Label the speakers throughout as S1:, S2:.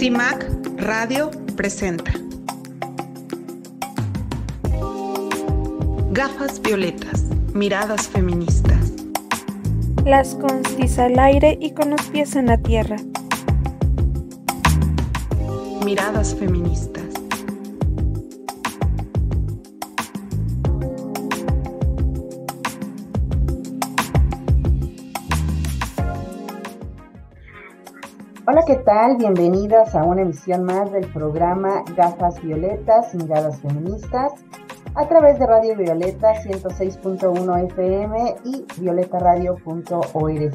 S1: CIMAC Radio presenta Gafas violetas, miradas feministas.
S2: Las constis al aire y con los pies en la tierra.
S1: Miradas feministas.
S3: ¿Qué tal? Bienvenidas a una emisión más del programa Gafas Violetas, Miradas Feministas, a través de Radio Violeta 106.1 FM y violetaradio.org.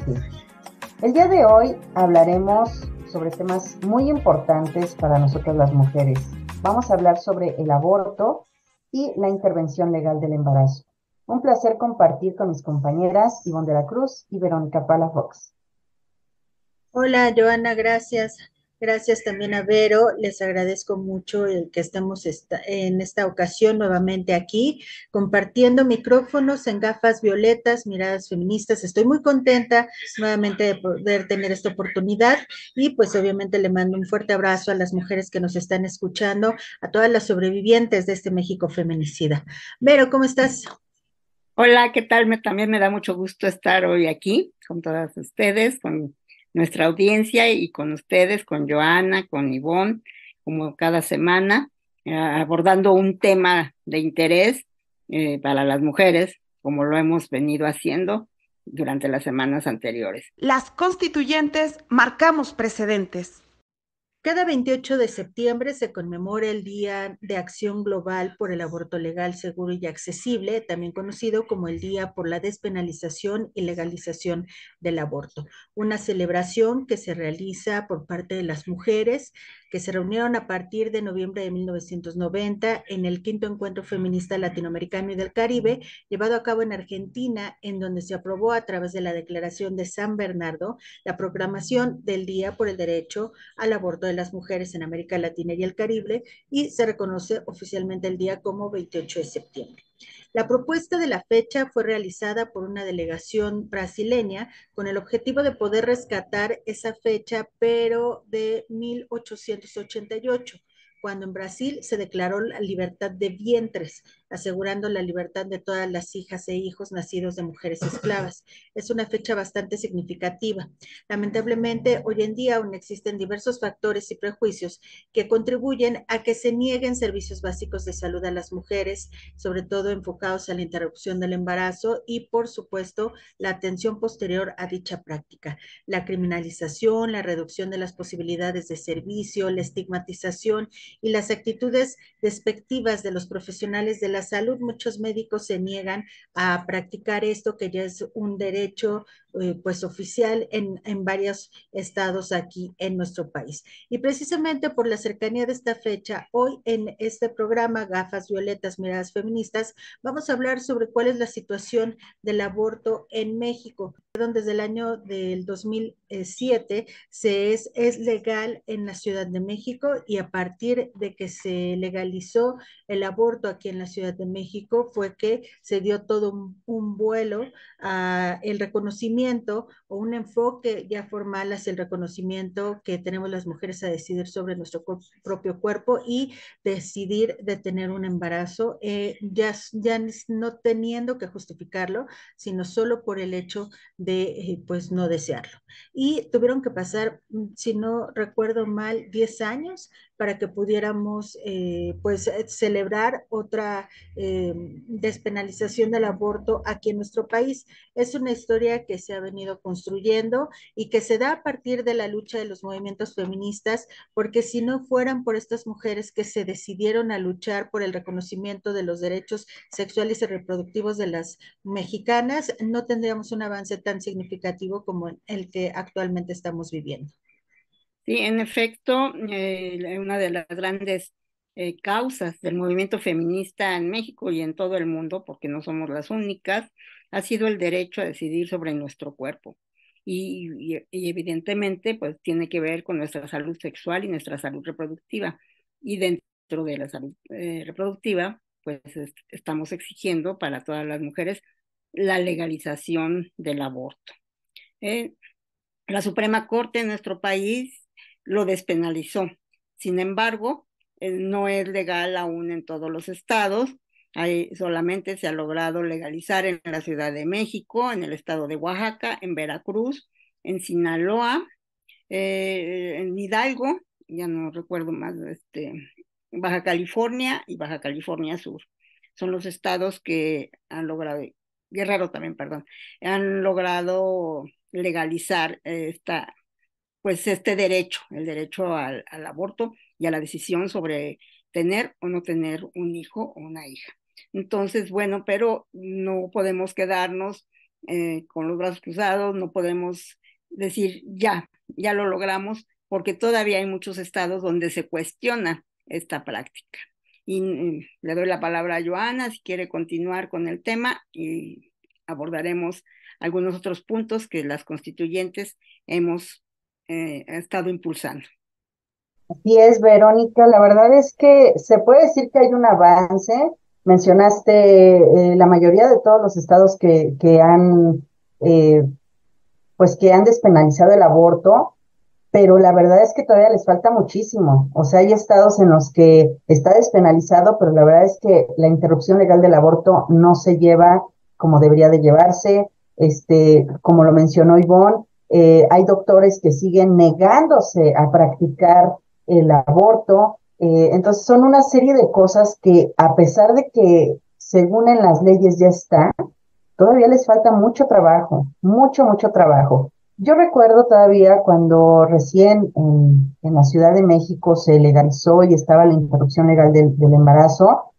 S3: El día de hoy hablaremos sobre temas muy importantes para nosotras las mujeres. Vamos a hablar sobre el aborto y la intervención legal del embarazo. Un placer compartir con mis compañeras Ivonne de la Cruz y Verónica Palafox.
S4: Hola, Joana, gracias. Gracias también a Vero. Les agradezco mucho el que estemos en esta ocasión nuevamente aquí, compartiendo micrófonos en gafas violetas, miradas feministas. Estoy muy contenta nuevamente de poder tener esta oportunidad y pues obviamente le mando un fuerte abrazo a las mujeres que nos están escuchando, a todas las sobrevivientes de este México feminicida. Vero, ¿cómo estás?
S5: Hola, ¿qué tal? Me, también me da mucho gusto estar hoy aquí con todas ustedes, con nuestra audiencia y con ustedes, con Joana, con Ivonne, como cada semana, eh, abordando un tema de interés eh, para las mujeres, como lo hemos venido haciendo durante las semanas anteriores.
S1: Las constituyentes marcamos precedentes.
S4: Cada 28 de septiembre se conmemora el Día de Acción Global por el Aborto Legal, Seguro y Accesible, también conocido como el Día por la Despenalización y Legalización del Aborto. Una celebración que se realiza por parte de las mujeres que se reunieron a partir de noviembre de 1990 en el quinto encuentro feminista latinoamericano y del Caribe, llevado a cabo en Argentina, en donde se aprobó a través de la Declaración de San Bernardo la proclamación del Día por el Derecho al Aborto de las Mujeres en América Latina y el Caribe y se reconoce oficialmente el día como 28 de septiembre. La propuesta de la fecha fue realizada por una delegación brasileña con el objetivo de poder rescatar esa fecha, pero de 1888 cuando en Brasil se declaró la libertad de vientres, asegurando la libertad de todas las hijas e hijos nacidos de mujeres esclavas. Es una fecha bastante significativa. Lamentablemente, hoy en día aún existen diversos factores y prejuicios que contribuyen a que se nieguen servicios básicos de salud a las mujeres, sobre todo enfocados a la interrupción del embarazo y, por supuesto, la atención posterior a dicha práctica. La criminalización, la reducción de las posibilidades de servicio, la estigmatización y las actitudes despectivas de los profesionales de la salud. Muchos médicos se niegan a practicar esto, que ya es un derecho eh, pues oficial en, en varios estados aquí en nuestro país. Y precisamente por la cercanía de esta fecha, hoy en este programa Gafas Violetas, Miradas Feministas, vamos a hablar sobre cuál es la situación del aborto en México. Desde el año del 2007 se es, es legal en la Ciudad de México y a partir de que se legalizó el aborto aquí en la Ciudad de México fue que se dio todo un, un vuelo a el reconocimiento o un enfoque ya formal hacia el reconocimiento que tenemos las mujeres a decidir sobre nuestro propio cuerpo y decidir de tener un embarazo, eh, ya, ya no teniendo que justificarlo, sino solo por el hecho de eh, pues no desearlo. Y tuvieron que pasar, mm, si no recuerdo mal, 10 años para que pudiéramos eh, pues eh, celebrar otra eh, despenalización del aborto aquí en nuestro país. Es una historia que se ha venido construyendo y que se da a partir de la lucha de los movimientos feministas, porque si no fueran por estas mujeres que se decidieron a luchar por el reconocimiento de los derechos sexuales y reproductivos de las mexicanas, no tendríamos un avance tan significativo como el que actualmente estamos viviendo.
S5: Sí, en efecto, eh, una de las grandes eh, causas del movimiento feminista en México y en todo el mundo, porque no somos las únicas, ha sido el derecho a decidir sobre nuestro cuerpo. Y, evidentemente, pues tiene que ver con nuestra salud sexual y nuestra salud reproductiva. Y dentro de la salud eh, reproductiva, pues estamos exigiendo para todas las mujeres la legalización del aborto. la Suprema Corte en nuestro país lo despenalizó. Sin embargo, eh, no es legal aún en todos los estados. Solamente se ha logrado legalizar en la Ciudad de México, en el estado de Oaxaca, en Veracruz, en Sinaloa, eh, en Hidalgo, ya no recuerdo más, este, Baja California y Baja California Sur. Son los estados que han logrado, Guerrero también, perdón, han logrado legalizar esta, pues este derecho, el derecho al, aborto y a la decisión sobre tener o no tener un hijo o una hija. Entonces, bueno, pero no podemos quedarnos eh, con los brazos cruzados, no podemos decir ya, ya lo logramos, porque todavía hay muchos estados donde se cuestiona esta práctica. Y mm, le doy la palabra a Joana si quiere continuar con el tema y abordaremos algunos otros puntos que las constituyentes hemos eh, estado impulsando.
S3: Así es, Verónica. La verdad es que se puede decir que hay un avance. Mencionaste eh, la mayoría de todos los estados que, que han, eh, pues que han despenalizado el aborto pero la verdad es que todavía les falta muchísimo. O sea, hay estados en los que está despenalizado, pero la verdad es que la interrupción legal del aborto no se lleva como debería de llevarse. Este, como lo mencionó Ivonne, eh, hay doctores que siguen negándose a practicar el aborto. Eh, entonces son una serie de cosas que a pesar de que según en las leyes ya está, todavía les falta mucho trabajo, mucho, mucho trabajo. Yo recuerdo todavía cuando recién en, la Ciudad de México se legalizó y estaba la interrupción legal del, embarazo,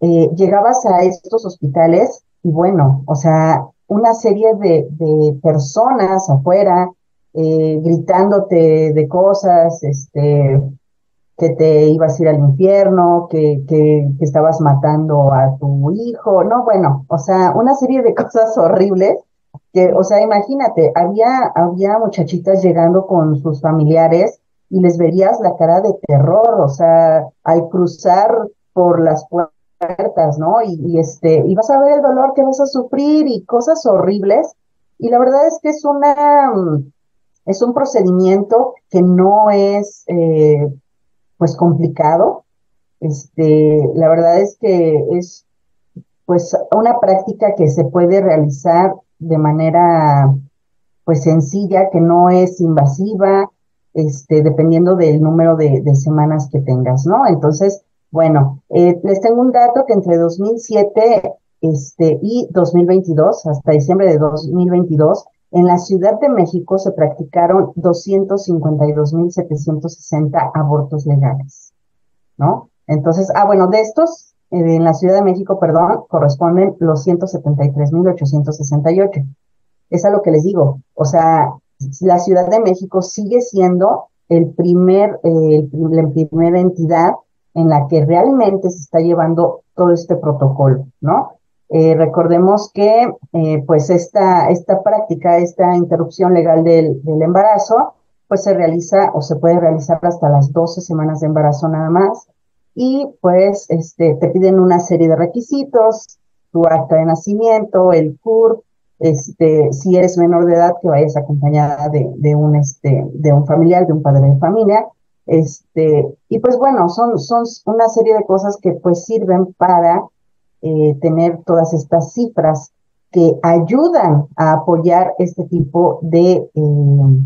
S3: eh, llegabas a estos hospitales y bueno, o sea, una serie de, personas afuera eh, gritándote de cosas, este, que te ibas a ir al infierno, que, que, que estabas matando a tu hijo, no, bueno, o sea, una serie de cosas horribles que, o sea, imagínate, había, había muchachitas llegando con sus familiares y les verías la cara de terror, o sea, al cruzar por las puertas, ¿no? Y, este, y vas a ver el dolor que vas a sufrir y cosas horribles. Y la verdad es que es una, es un procedimiento que no es, eh, pues, complicado. Este, la verdad es que es, pues, una práctica que se puede realizar de manera pues sencilla, que no es invasiva, este, dependiendo del número de, semanas que tengas, ¿no? Entonces, bueno, eh, les tengo un dato que entre 2007 este, y 2022, hasta diciembre de 2022, en la Ciudad de México se practicaron 252.760 abortos legales, ¿no? Entonces, ah, bueno, de estos eh, en la Ciudad de México, perdón, corresponden los 173.868. Es a lo que les digo. O sea, la Ciudad de México sigue siendo el primer, eh, la primera entidad en la que realmente se está llevando todo este protocolo, ¿no? Eh, recordemos que, pues, esta, esta práctica, esta interrupción legal del, del embarazo, pues se realiza o se puede realizar hasta las 12 semanas de embarazo nada más y pues este, te piden una serie de requisitos, tu acta de nacimiento, el CUR, este, si eres menor de edad, que vayas acompañada de, de, un, este, de un familiar, de un padre de familia, este, y pues bueno, son, son una serie de cosas que pues sirven para eh, tener todas estas cifras que ayudan a apoyar este tipo de, eh,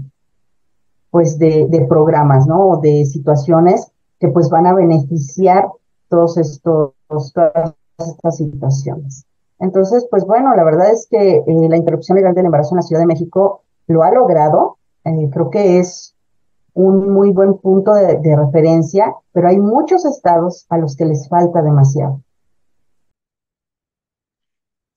S3: pues de, de programas, ¿no? De situaciones que pues van a beneficiar todos estos, todas estas situaciones. Entonces, pues bueno, la verdad es que eh, la interrupción legal del embarazo en la Ciudad de México lo ha logrado. Creo que es un muy buen punto de, referencia, pero hay muchos estados a los que les falta demasiado.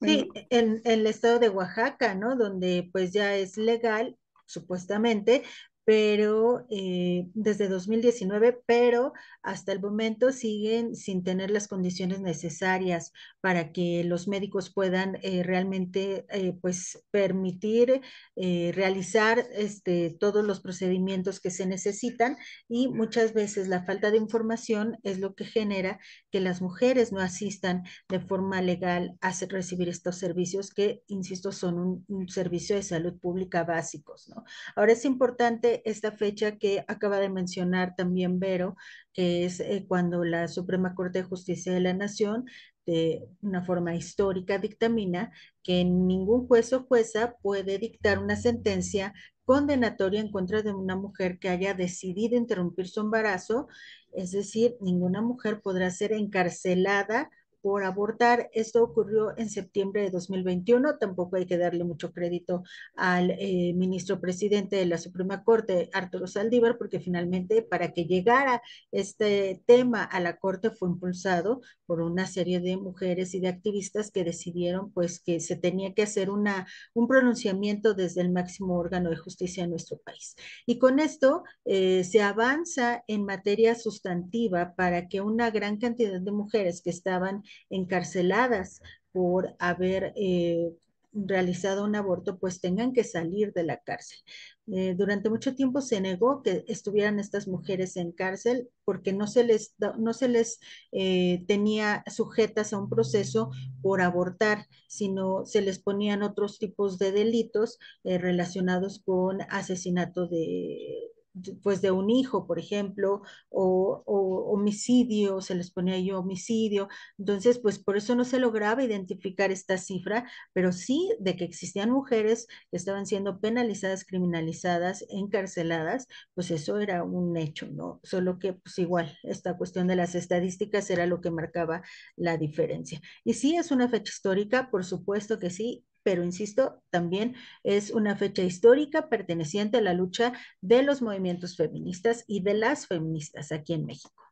S4: Sí, en, en, el estado de Oaxaca, ¿no? Donde pues ya es legal, supuestamente, pero eh, desde 2019, pero hasta el momento siguen sin tener las condiciones necesarias para que los médicos puedan eh, realmente eh, pues permitir realizar este, todos los procedimientos que se necesitan y muchas veces la falta de información es lo que genera que las mujeres no asistan de forma legal a recibir estos servicios que, insisto, son un, un servicio de salud pública básicos. ¿no? Ahora es importante ocurre esta fecha que acaba de mencionar también Vero, que es eh, cuando la Suprema Corte de Justicia de la Nación de una forma histórica dictamina que ningún juez o jueza puede dictar una sentencia condenatoria en contra de una mujer que haya decidido interrumpir su embarazo, es decir, ninguna mujer podrá ser encarcelada por abortar. Esto ocurrió en septiembre de 2021. Tampoco hay que darle mucho crédito al eh, ministro presidente de la Suprema Corte, Arturo Saldívar, porque finalmente para que llegara este tema a la Corte fue impulsado por una serie de mujeres y de activistas que decidieron pues que se tenía que hacer una, un pronunciamiento desde el máximo órgano de justicia de nuestro país. Y con esto eh, se avanza en materia sustantiva para que una gran cantidad de mujeres que estaban encarceladas por haber eh, realizado un aborto, pues tengan que salir de la cárcel. Eh, durante mucho tiempo se negó que estuvieran estas mujeres en cárcel porque no se les, no se les eh, tenía sujetas a un proceso por abortar, sino se les ponían otros tipos de delitos relacionados con asesinato de, pues de un hijo, por ejemplo, o, homicidio, se les ponía yo homicidio. Entonces, pues por eso no se lograba identificar esta cifra, pero sí de que existían mujeres que estaban siendo penalizadas, criminalizadas, encarceladas, pues eso era un hecho, ¿no? Solo que, pues igual, esta cuestión de las estadísticas era lo que marcaba la diferencia. Y sí, es una fecha histórica, por supuesto que sí, pero insisto, también es una fecha histórica perteneciente a la lucha de los movimientos feministas y de las feministas aquí en México.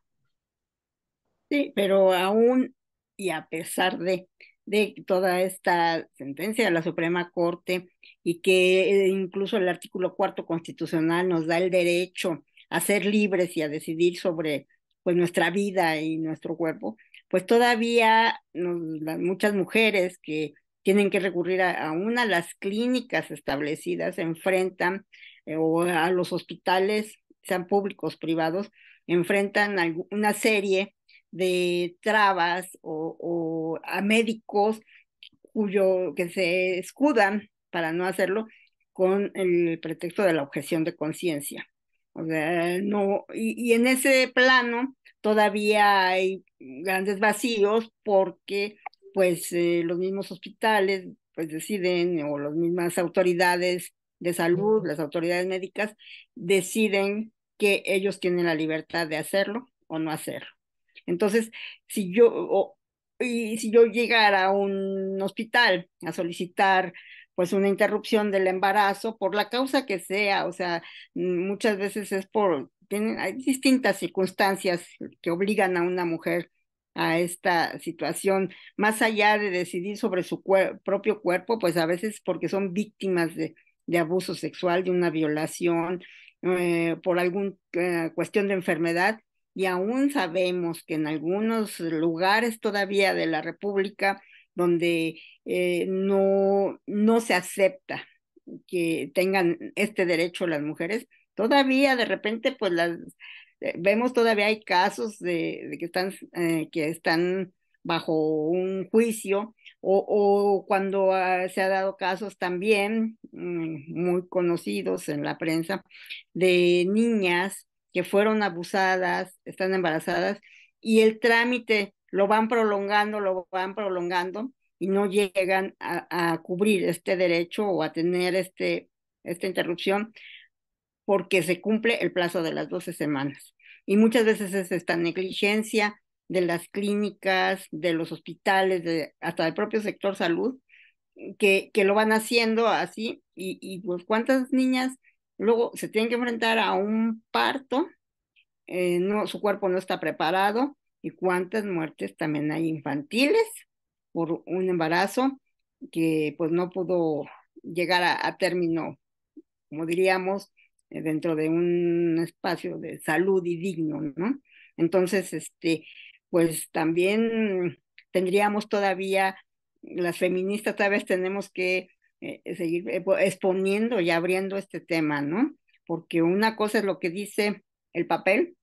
S5: Sí, pero aún y a pesar de, de toda esta sentencia de la Suprema Corte y que eh, incluso el artículo cuarto constitucional nos da el derecho a ser libres y a decidir sobre pues nuestra vida y nuestro cuerpo, pues todavía muchas mujeres que tienen que recurrir a, una de las clínicas establecidas, enfrentan eh, o a los hospitales, sean públicos, privados, enfrentan una serie de trabas o, a médicos cuyo que se escudan para no hacerlo con el pretexto de la objeción de conciencia. O sea, no, y, en ese plano todavía hay grandes vacíos porque pues eh, los mismos hospitales pues deciden o las mismas autoridades de salud, las autoridades médicas deciden que ellos tienen la libertad de hacerlo o no hacerlo. Entonces, si yo y si yo llegara a un hospital a solicitar pues una interrupción del embarazo por la causa que sea, o sea, muchas veces es por tienen hay distintas circunstancias que obligan a una mujer a esta situación, más allá de decidir sobre su propio cuerpo, pues a veces porque son víctimas de, de abuso sexual, de una violación, eh, por alguna eh, cuestión de enfermedad, y aún sabemos que en algunos lugares todavía de la República donde eh, no, no se acepta que tengan este derecho las mujeres, todavía de repente pues las vemos todavía hay casos de, que, están, eh, que están bajo un juicio o, cuando se ha dado casos también mm, muy conocidos en la prensa de niñas que fueron abusadas, están embarazadas y el trámite lo van prolongando, lo van prolongando y no llegan a, a cubrir este derecho o a tener este, esta interrupción porque se cumple el plazo de las 12 semanas. Y muchas veces es esta negligencia de las clínicas, de los hospitales, de, hasta del propio sector salud, que, que lo van haciendo así. Y, y pues cuántas niñas luego se tienen que enfrentar a un parto, eh, no, su cuerpo no está preparado, y cuántas muertes también hay infantiles por un embarazo que pues no pudo llegar a término, como diríamos, dentro de un espacio de salud y digno, ¿no? Entonces, este, pues también tendríamos todavía, las feministas tal vez tenemos que eh, seguir eh, exponiendo y abriendo este tema, ¿no? Porque una cosa es lo que dice el papel,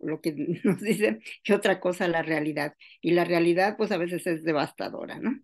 S5: lo que nos dice, y otra cosa la realidad. Y la realidad, pues a veces es devastadora, ¿no?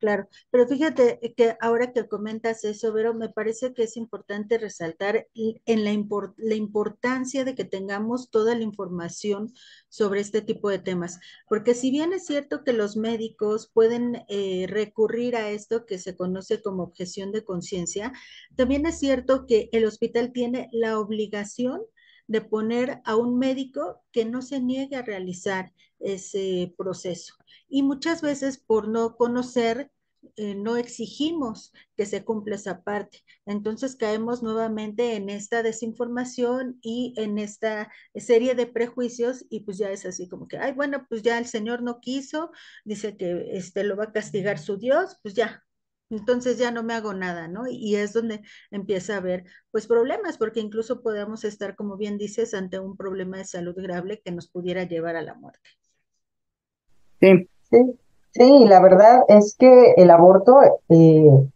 S4: Claro, pero fíjate que ahora que comentas eso, Vero, me parece que es importante resaltar en la, la importancia de que tengamos toda la información sobre este tipo de temas, porque si bien es cierto que los médicos pueden eh, recurrir a esto que se conoce como objeción de conciencia, también es cierto que el hospital tiene la obligación de poner a un médico que no se niegue a realizar ese proceso. Y muchas veces por no conocer, eh, no exigimos que se cumpla esa parte. Entonces caemos nuevamente en esta desinformación y en esta serie de prejuicios y pues ya es así como que, ay, bueno, pues ya el Señor no quiso, dice que este, lo va a castigar su Dios, pues ya, entonces ya no me hago nada, ¿no? Y es donde empieza a haber, pues, problemas, porque incluso podemos estar, como bien dices, ante un problema de salud grave que nos pudiera llevar a la muerte.
S3: Sí, sí, sí, la verdad es que el aborto eh,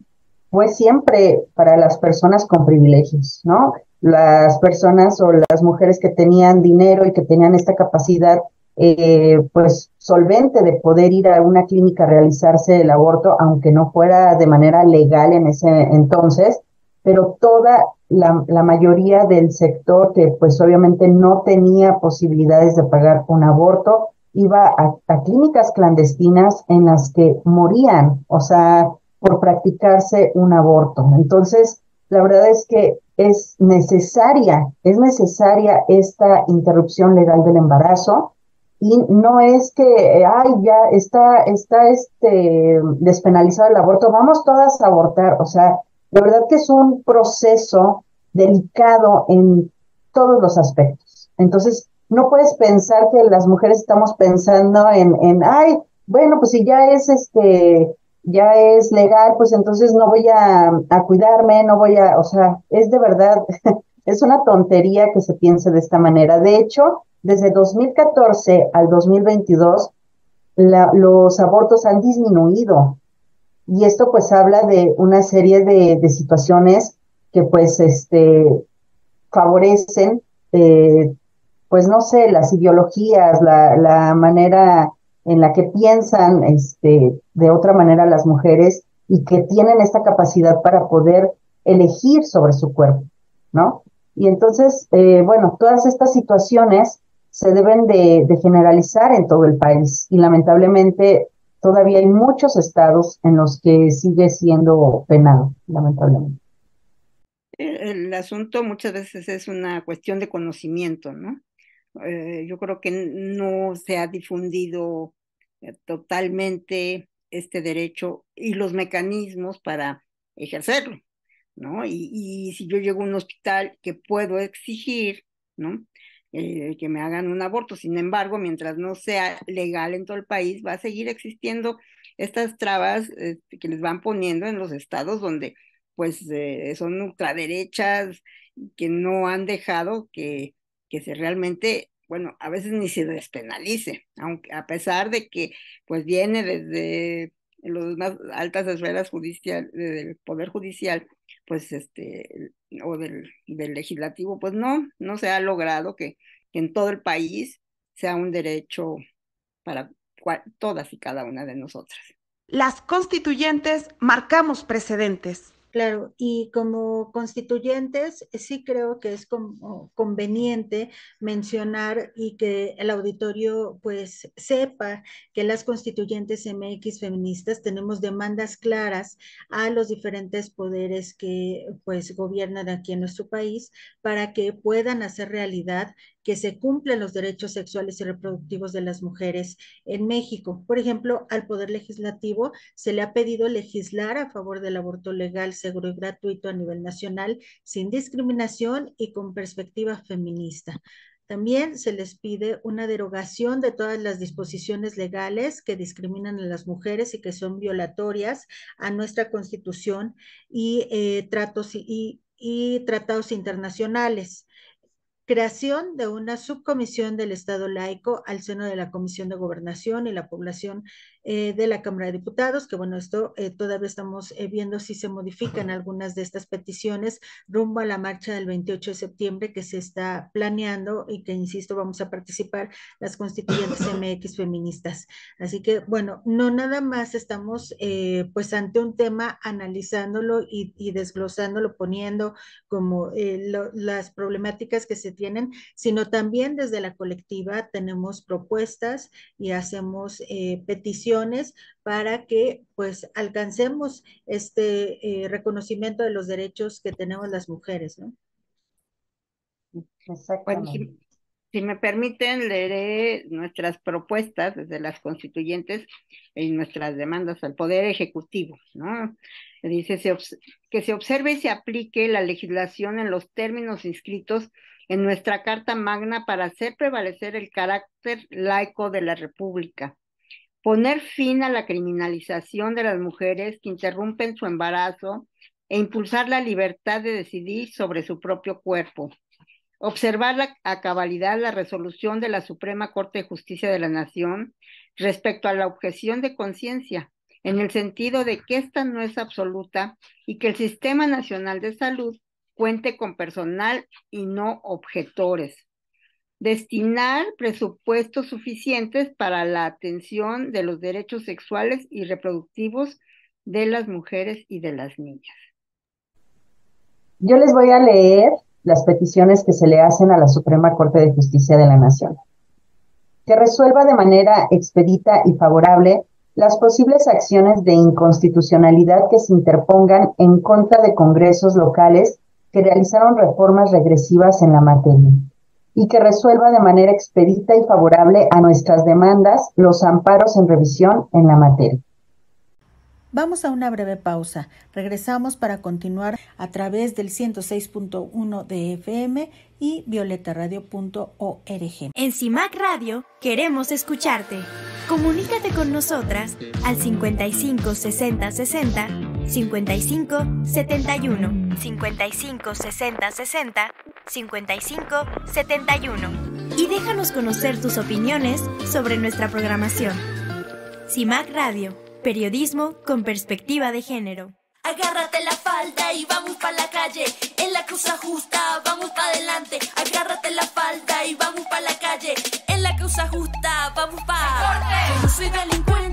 S3: fue siempre para las personas con privilegios, ¿no? Las personas o las mujeres que tenían dinero y que tenían esta capacidad eh, pues solvente de poder ir a una clínica a realizarse el aborto, aunque no fuera de manera legal en ese entonces, pero toda la, mayoría del sector que pues obviamente no tenía posibilidades de pagar un aborto, iba a, a, clínicas clandestinas en las que morían, o sea, por practicarse un aborto. Entonces, la verdad es que es necesaria, es necesaria esta interrupción legal del embarazo y no es que, ay, ya está, está este despenalizado el aborto, vamos todas a abortar. O sea, la verdad que es un proceso delicado en todos los aspectos. Entonces, no puedes pensar que las mujeres estamos pensando en, en ay, bueno, pues si ya es este, ya es legal, pues entonces no voy a, a cuidarme, no voy a, o sea, es de verdad, es una tontería que se piense de esta manera. De hecho, desde 2014 al 2022, los abortos han disminuido. Y esto pues habla de una serie de, situaciones que pues este, favorecen, eh, pues no sé, las ideologías, la, la, manera en la que piensan este, de otra manera las mujeres y que tienen esta capacidad para poder elegir sobre su cuerpo, ¿no? Y entonces, eh, bueno, todas estas situaciones se deben de, generalizar en todo el país y lamentablemente todavía hay muchos estados en los que sigue siendo penado, lamentablemente.
S5: El, asunto muchas veces es una cuestión de conocimiento, ¿no? Eh, yo creo que no se ha difundido eh, totalmente este derecho y los mecanismos para ejercerlo, ¿no? Y, y si yo llego a un hospital que puedo exigir, ¿no? Eh, que me hagan un aborto. Sin embargo, mientras no sea legal en todo el país, va a seguir existiendo estas trabas este, que les van poniendo en los estados donde pues eh, son ultraderechas que no han dejado que, que se realmente, bueno, a veces ni se despenalice, aunque a pesar de que pues viene desde las más altas esferas judicial, del Poder Judicial, pues este, o del, del legislativo, pues no, no se ha logrado que, que en todo el país sea un derecho para todas y cada una de nosotras.
S1: Las constituyentes marcamos precedentes.
S4: Claro, y como constituyentes sí creo que es como conveniente mencionar y que el auditorio pues sepa que las constituyentes MX feministas tenemos demandas claras a los diferentes poderes que pues gobiernan aquí en nuestro país para que puedan hacer realidad que se cumplen los derechos sexuales y reproductivos de las mujeres en México. Por ejemplo, al Poder Legislativo se le ha pedido legislar a favor del aborto legal, seguro y gratuito a nivel nacional, sin discriminación y con perspectiva feminista. También se les pide una derogación de todas las disposiciones legales que discriminan a las mujeres y que son violatorias a nuestra constitución y, eh, tratos, y, y tratados internacionales creación de una subcomisión del Estado laico al seno de la Comisión de Gobernación y la Población eh, de la Cámara de Diputados, que bueno, esto eh, todavía estamos eh, viendo si se modifican algunas de estas peticiones rumbo a la marcha del 28 de septiembre que se está planeando y que, insisto, vamos a participar las constituyentes MX feministas. Así que, bueno, no nada más estamos pues ante un tema analizándolo y, y desglosándolo, poniendo como lo, las problemáticas que se tienen, sino también desde la colectiva tenemos propuestas y hacemos peticiones para que pues alcancemos este eh, reconocimiento de los derechos que tenemos las mujeres, ¿no?
S5: Exactamente. si, me permiten, leeré nuestras propuestas desde las constituyentes y nuestras demandas al Poder Ejecutivo, ¿no? Dice que se observe y se aplique la legislación en los términos inscritos en nuestra Carta Magna para hacer prevalecer el carácter laico de la República poner fin a la criminalización de las mujeres que interrumpen su embarazo e impulsar la libertad de decidir sobre su propio cuerpo. Observar a cabalidad la resolución de la Suprema Corte de Justicia de la Nación respecto a la objeción de conciencia, en el sentido de que esta no es absoluta y que el Sistema Nacional de Salud cuente con personal y no objetores destinar presupuestos suficientes para la atención de los derechos sexuales y reproductivos de las mujeres y de las niñas.
S3: Yo les voy a leer las peticiones que se le hacen a la Suprema Corte de Justicia de la Nación. Que resuelva de manera expedita y favorable las posibles acciones de inconstitucionalidad que se interpongan en contra de congresos locales que realizaron reformas regresivas en la materia y que resuelva de manera expedita y favorable a nuestras demandas los amparos en revisión en la materia.
S4: Vamos a una breve pausa. Regresamos para continuar a través del 106.1 de FM y violetaradio.org.
S6: En CIMAC Radio queremos escucharte. Comunícate con nosotras al 55 60 60 55 71 55 60 60 55 71 y déjanos conocer tus opiniones sobre nuestra programación. CIMAC Radio Periodismo con perspectiva de género.
S7: Agárrate la falda y vamos pa' la calle. En la causa justa, vamos pa' adelante. Agárrate la falda y vamos pa' la calle. En la causa justa, vamos pa'. Yo no soy delincuente,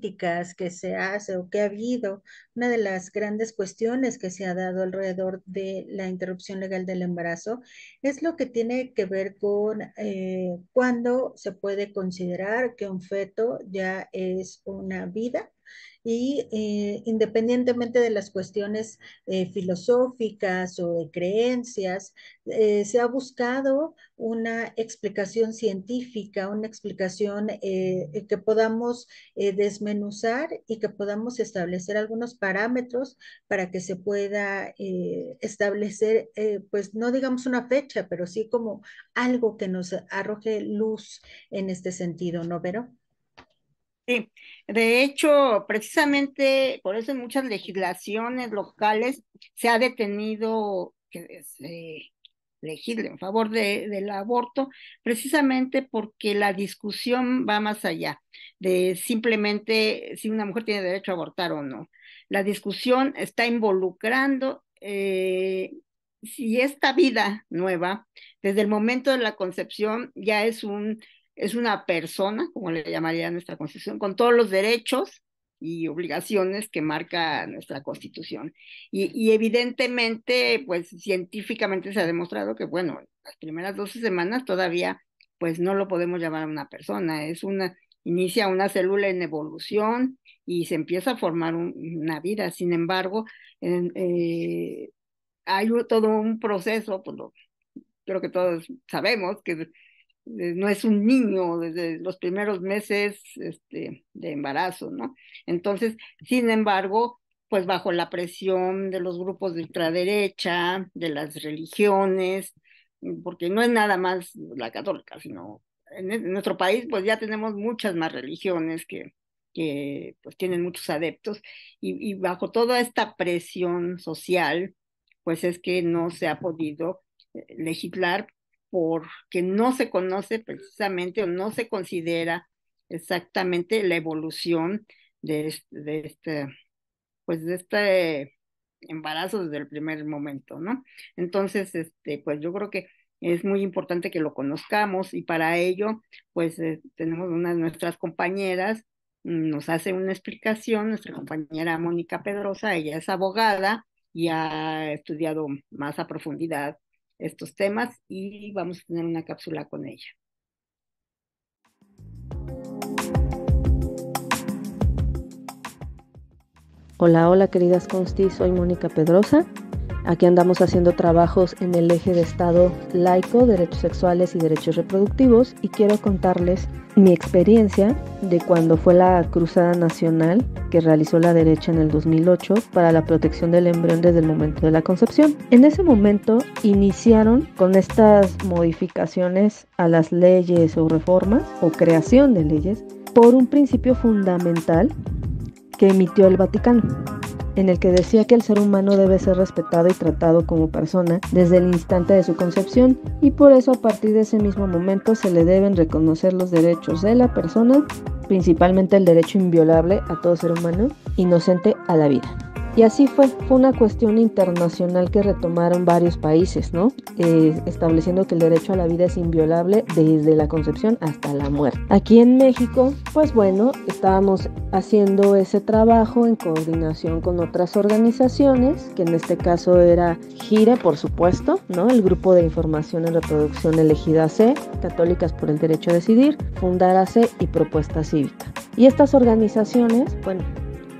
S7: que
S4: se hace o que ha habido, una de las grandes cuestiones que se ha dado alrededor de la interrupción legal del embarazo es lo que tiene que ver con eh, cuándo se puede considerar que un feto ya es una vida y eh, independientemente de las cuestiones eh, filosóficas o de creencias, eh, se ha buscado una explicación científica, una explicación que podamos desmenuzar y que podamos establecer algunos parámetros para que se pueda establecer, pues no digamos una fecha, pero sí como algo que nos arroje luz en este sentido, ¿no, Vero?
S5: Sí, de hecho, precisamente por eso en muchas legislaciones locales se ha detenido que se legisle en favor de, del aborto, precisamente porque la discusión va más allá de simplemente si una mujer tiene derecho a abortar o no. La discusión está involucrando eh, si esta vida nueva, desde el momento de la concepción, ya es un es una persona, como le llamaría nuestra constitución, con todos los derechos y obligaciones que marca nuestra constitución. Y, evidentemente, pues científicamente se ha demostrado que, bueno, las primeras 12 semanas todavía, pues no lo podemos llamar una persona, es una, inicia una célula en evolución y se empieza a formar una vida. Sin embargo, eh, hay todo un proceso, pues creo que todos sabemos que no es un niño desde los primeros meses este, de embarazo, ¿no? Entonces, sin embargo, pues bajo la presión de los grupos de ultraderecha, de las religiones, porque no es nada más la católica, sino en, nuestro país pues ya tenemos muchas más religiones que, que pues tienen muchos adeptos y, y bajo toda esta presión social, pues es que no se ha podido eh, legislar porque no se conoce precisamente o no se considera exactamente la evolución de este, pues de este embarazo desde el primer momento, ¿no? Entonces, este, pues yo creo que es muy importante que lo conozcamos y para ello, pues eh, tenemos una de nuestras compañeras, mm, nos hace una explicación, nuestra compañera Mónica Pedrosa, ella es abogada y ha estudiado más a profundidad estos temas y vamos a tener una cápsula con ella.
S8: Hola, hola queridas Consti, soy Mónica Pedrosa. Aquí andamos haciendo trabajos en el eje de Estado laico, derechos sexuales y derechos reproductivos y quiero contarles mi experiencia de cuando fue la Cruzada Nacional que realizó la derecha en el 2008 para la protección del embrión desde el momento de la concepción. En ese momento iniciaron con estas modificaciones a las leyes o reformas o creación de leyes por un principio fundamental que emitió el Vaticano en el que decía que el ser humano debe ser respetado y tratado como persona desde el instante de su concepción y por eso a partir de ese mismo momento se le deben reconocer los derechos de la persona, principalmente el derecho inviolable a todo ser humano, inocente a la vida. Y así fue, fue una cuestión internacional que retomaron varios países, ¿no? Eh, estableciendo que el derecho a la vida es inviolable desde la concepción hasta la muerte. Aquí en México, pues bueno, estábamos haciendo ese trabajo en coordinación con otras organizaciones, que en este caso era GIRE, por supuesto, ¿no? El Grupo de Información en Reproducción Elegida C, Católicas por el Derecho a Decidir, Fundar C y Propuesta Cívica. Y estas organizaciones, bueno,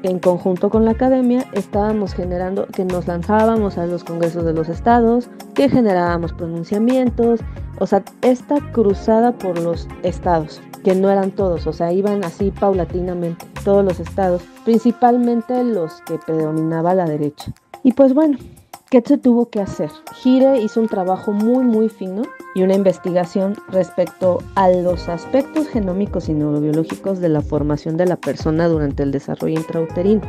S8: en conjunto con la academia estábamos generando que nos lanzábamos a los congresos de los estados, que generábamos pronunciamientos, o sea, esta cruzada por los estados, que no eran todos, o sea, iban así paulatinamente todos los estados, principalmente los que predominaba la derecha. Y pues bueno, ¿qué se tuvo que hacer? Gire hizo un trabajo muy muy fino y una investigación respecto a los aspectos genómicos y neurobiológicos de la formación de la persona durante el desarrollo intrauterino.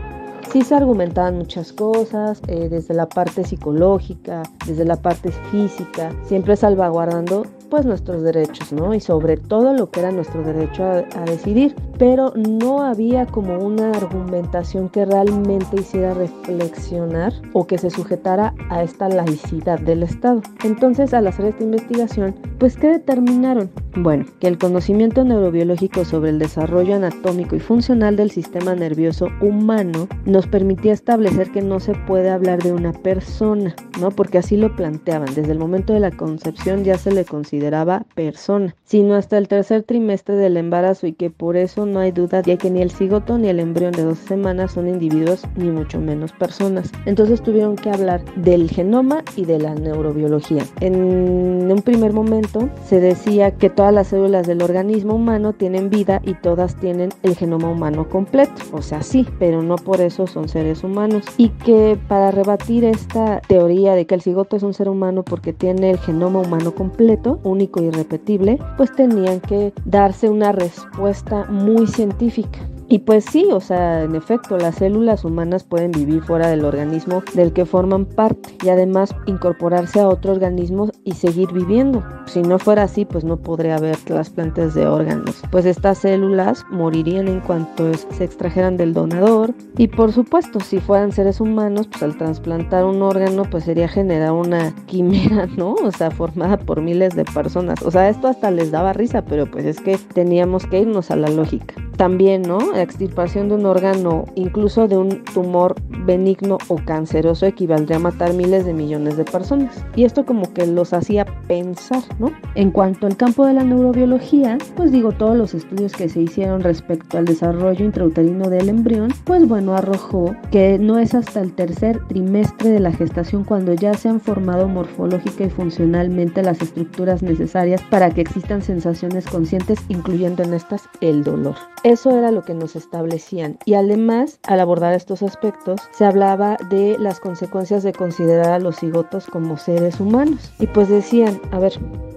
S8: Sí se argumentaban muchas cosas, eh, desde la parte psicológica, desde la parte física, siempre salvaguardando pues nuestros derechos, ¿no? Y sobre todo lo que era nuestro derecho a, decidir, pero no había como una argumentación que realmente hiciera reflexionar o que se sujetara a esta laicidad del Estado. Entonces, al hacer esta investigación, pues ¿qué determinaron? Bueno, que el conocimiento neurobiológico sobre el desarrollo anatómico y funcional del sistema nervioso humano nos permitía establecer que no se puede hablar de una persona, ¿no? Porque así lo planteaban. Desde el momento de la concepción ya se le considera consideraba persona, sino hasta el tercer trimestre del embarazo y que por eso no hay duda de que ni el cigoto ni el embrión de 12 semanas son individuos ni mucho menos personas. Entonces tuvieron que hablar del genoma y de la neurobiología. En un primer momento se decía que todas las células del organismo humano tienen vida y todas tienen el genoma humano completo, o sea, sí, pero no por eso son seres humanos. Y que para rebatir esta teoría de que el cigoto es un ser humano porque tiene el genoma humano completo, único y irrepetible, pues tenían que darse una respuesta muy científica. Y pues sí, o sea, en efecto, las células humanas pueden vivir fuera del organismo del que forman parte y además incorporarse a otro organismo y seguir viviendo. Si no fuera así, pues no podría haber trasplantes de órganos, pues estas células morirían en cuanto se extrajeran del donador. Y por supuesto, si fueran seres humanos, pues al trasplantar un órgano, pues sería generar una quimera, ¿no? O sea, formada por miles de personas. O sea, esto hasta les daba risa, pero pues es que teníamos que irnos a la lógica. También, ¿no? Extirpación de un órgano, incluso de un tumor benigno o canceroso, equivaldría a matar miles de millones de personas. Y esto como que los hacía pensar, ¿no? En cuanto al campo de la neurobiología, pues digo, todos los estudios que se hicieron respecto al desarrollo intrauterino del embrión, pues bueno, arrojó que no es hasta el tercer trimestre de la gestación cuando ya se han formado morfológica y funcionalmente las estructuras necesarias para que existan sensaciones conscientes, incluyendo en estas el dolor. Eso era lo que nos establecían. Y además, al abordar estos aspectos, se hablaba de las consecuencias de considerar a los cigotos como seres humanos. Y pues decían, a ver,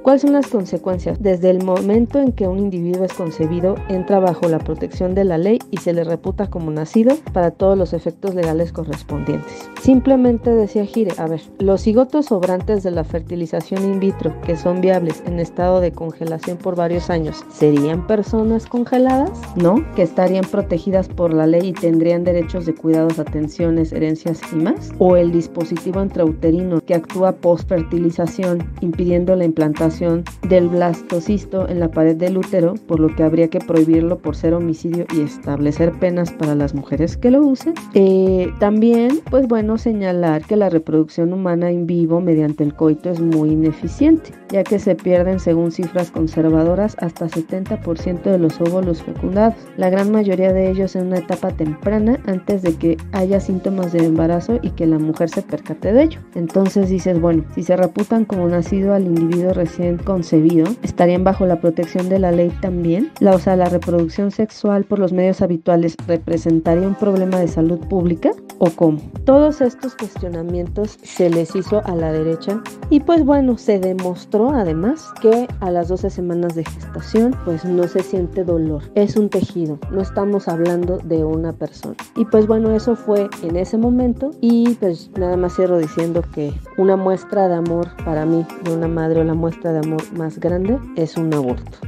S8: ¿Cuáles son las consecuencias? Desde el momento en que un individuo es concebido, entra bajo la protección de la ley y se le reputa como nacido para todos los efectos legales correspondientes. Simplemente decía Gire, a ver, los cigotos sobrantes de la fertilización in vitro, que son viables en estado de congelación por varios años, ¿serían personas congeladas? ¿No? ¿Que estarían protegidas por la ley y tendrían derechos de cuidados, atenciones, herencias y más? ¿O el dispositivo intrauterino que actúa post-fertilización impidiendo la implantación del blastocisto en la pared del útero, por lo que habría que prohibirlo por ser homicidio y establecer penas para las mujeres que lo usen. Eh, también, pues bueno, señalar que la reproducción humana en vivo mediante el coito es muy ineficiente, ya que se pierden, según cifras conservadoras, hasta 70% de los óvulos fecundados, la gran mayoría de ellos en una etapa temprana antes de que haya síntomas de embarazo y que la mujer se percate de ello. Entonces dices, bueno, si se reputan como nacido al individuo recién concebido estarían bajo la protección de la ley también. La, o sea, la reproducción sexual por los medios habituales representaría un problema de salud pública o cómo. Todos estos cuestionamientos se les hizo a la derecha y pues bueno, se demostró además que a las 12 semanas de gestación pues no se siente dolor. Es un tejido, no estamos hablando de una persona. Y pues bueno, eso fue en ese momento y pues nada más cierro diciendo que una muestra de amor para mí de una madre o la muestra de amor más grande es un aborto.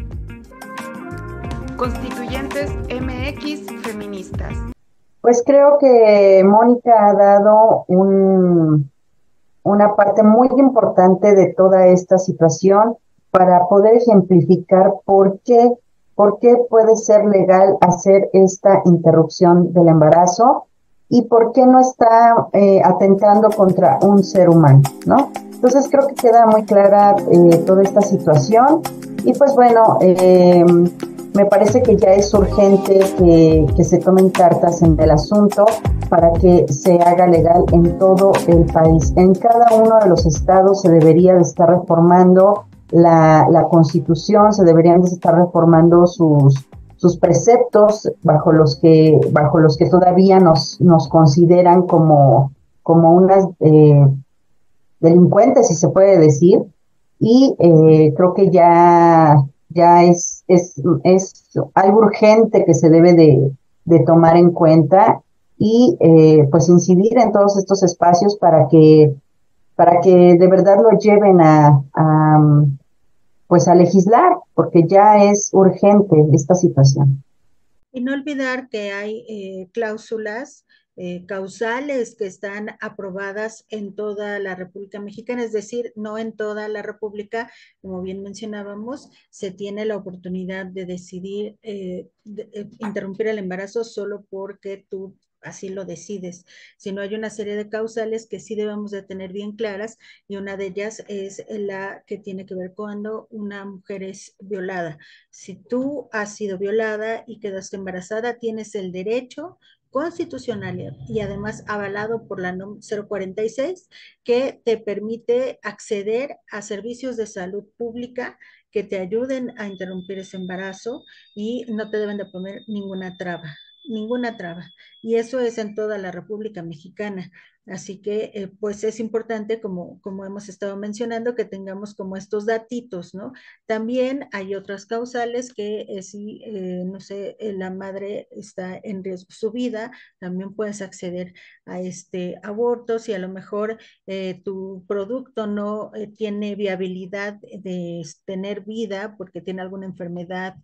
S1: Constituyentes MX feministas.
S3: Pues creo que Mónica ha dado un, una parte muy importante de toda esta situación para poder ejemplificar por qué, por qué puede ser legal hacer esta interrupción del embarazo y por qué no está eh, atentando contra un ser humano, ¿no? Entonces creo que queda muy clara eh, toda esta situación y pues bueno, eh, me parece que ya es urgente que, que, se tomen cartas en el asunto para que se haga legal en todo el país. En cada uno de los estados se debería de estar reformando la, la constitución, se deberían de estar reformando sus, sus preceptos bajo los que, bajo los que todavía nos, nos consideran como, como unas eh, delincuentes, si se puede decir, y eh, creo que ya, ya es, es, es, algo urgente que se debe de, de tomar en cuenta y eh, pues incidir en todos estos espacios para que para que de verdad lo lleven a, a pues a legislar porque ya es urgente esta situación.
S4: Y no olvidar que hay eh, cláusulas eh, causales que están aprobadas en toda la República Mexicana, es decir, no en toda la República, como bien mencionábamos, se tiene la oportunidad de decidir eh, interrumpir el embarazo solo porque tú así lo decides, sino hay una serie de causales que sí debemos de tener bien claras y una de ellas es la que tiene que ver cuando una mujer es violada. Si tú has sido violada y quedaste embarazada, tienes el derecho constitucional y además avalado por la NOM 046 que te permite acceder a servicios de salud pública que te ayuden a interrumpir ese embarazo y no te deben de poner ninguna traba ninguna traba. Y eso es en toda la República Mexicana. Así que, eh, pues es importante, como, como hemos estado mencionando, que tengamos como estos datitos, ¿no? También hay otras causales que eh, si, eh, no sé, la madre está en riesgo su vida, también puedes acceder a este aborto. Si a lo mejor tu producto no tiene viabilidad de tener vida porque tiene alguna enfermedad,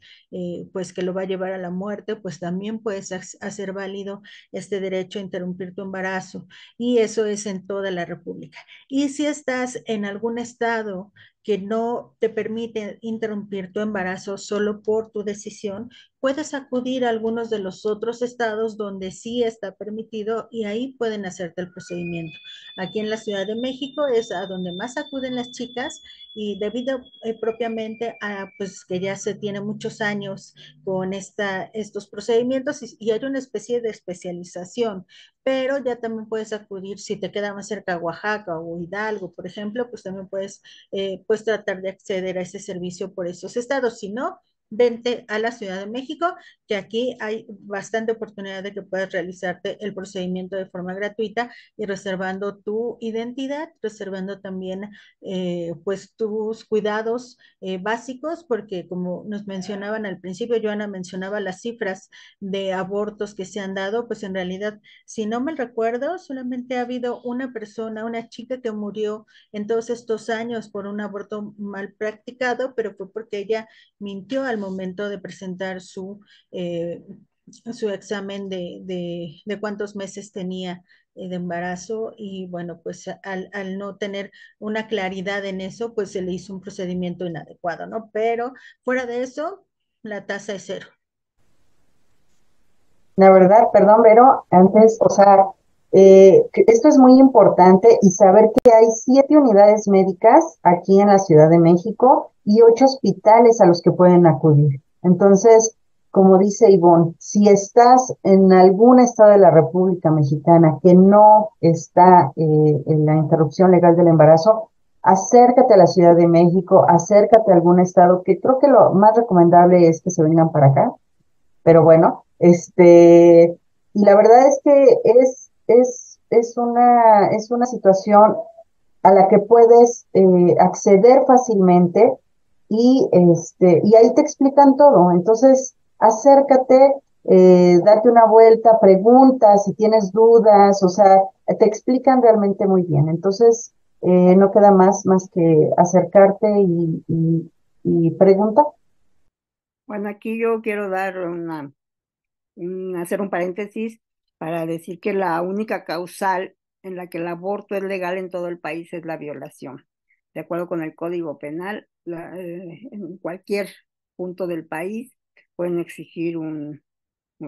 S4: pues que lo va a llevar a la muerte, pues también puedes hacer válido este derecho a interrumpir tu embarazo. Y y eso es en toda la República. Y si estás en algún estado que no te permite interrumpir tu embarazo solo por tu decisión, puedes acudir a algunos de los otros estados donde sí está permitido y ahí pueden hacerte el procedimiento. Aquí en la Ciudad de México es a donde más acuden las chicas y debido eh, propiamente a pues que ya se tiene muchos años con esta, estos procedimientos y, hay una especie de especialización, pero ya también puedes acudir si te queda más cerca Oaxaca o Hidalgo, por ejemplo, pues también puedes eh, pues tratar de acceder a ese servicio por esos estados. Si no, vente a la Ciudad de México, que aquí hay bastante oportunidad de que puedas realizarte el procedimiento de forma gratuita y reservando tu identidad, reservando también eh, pues tus cuidados eh, básicos, porque como nos mencionaban al principio, Joana mencionaba las cifras de abortos que se han dado, pues en realidad, si no me recuerdo, solamente ha habido una persona, una chica que murió en todos estos años por un aborto mal practicado, pero fue porque ella mintió al momento de presentar su, eh, su examen de, de, cuántos meses tenía eh, de embarazo y bueno, pues al, al, no tener una claridad en eso, pues se le hizo un procedimiento inadecuado, ¿no? Pero fuera de eso, la tasa es cero.
S3: La verdad, perdón, pero antes, o sea, eh, esto es muy importante y saber que hay siete unidades médicas aquí en la Ciudad de México y ocho hospitales a los que pueden acudir. Entonces, como dice Ivonne, si estás en algún estado de la República Mexicana que no está eh, en la interrupción legal del embarazo, acércate a la Ciudad de México, acércate a algún estado que creo que lo más recomendable es que se vengan para acá. Pero bueno, este, y la verdad es que es es, es, una, es una situación a la que puedes eh, acceder fácilmente y, este, y ahí te explican todo. Entonces, acércate, eh, date una vuelta, pregunta si tienes dudas, o sea, te explican realmente muy bien. Entonces, eh, no queda más, más que acercarte y, y, preguntar.
S5: Bueno, aquí yo quiero dar una, hacer un paréntesis para decir que la única causal en la que el aborto es legal en todo el país es la violación. De acuerdo con el Código Penal, eh, en cualquier punto del país pueden exigir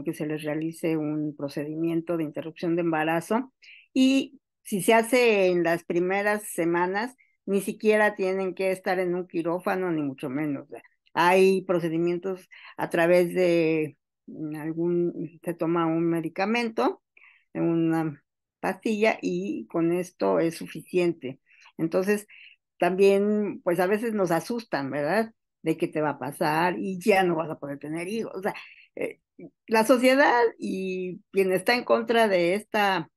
S5: que se les realice un procedimiento de interrupción de embarazo y si se hace en las primeras semanas, ni siquiera tienen que estar en un quirófano, ni mucho menos. Hay procedimientos a través de algún, se toma un medicamento, una pastilla y con esto es suficiente. Entonces, también, pues a veces nos asustan, ¿verdad? De qué te va a pasar y ya no vas a poder tener hijos. O sea, eh, la sociedad y quien está en contra de esta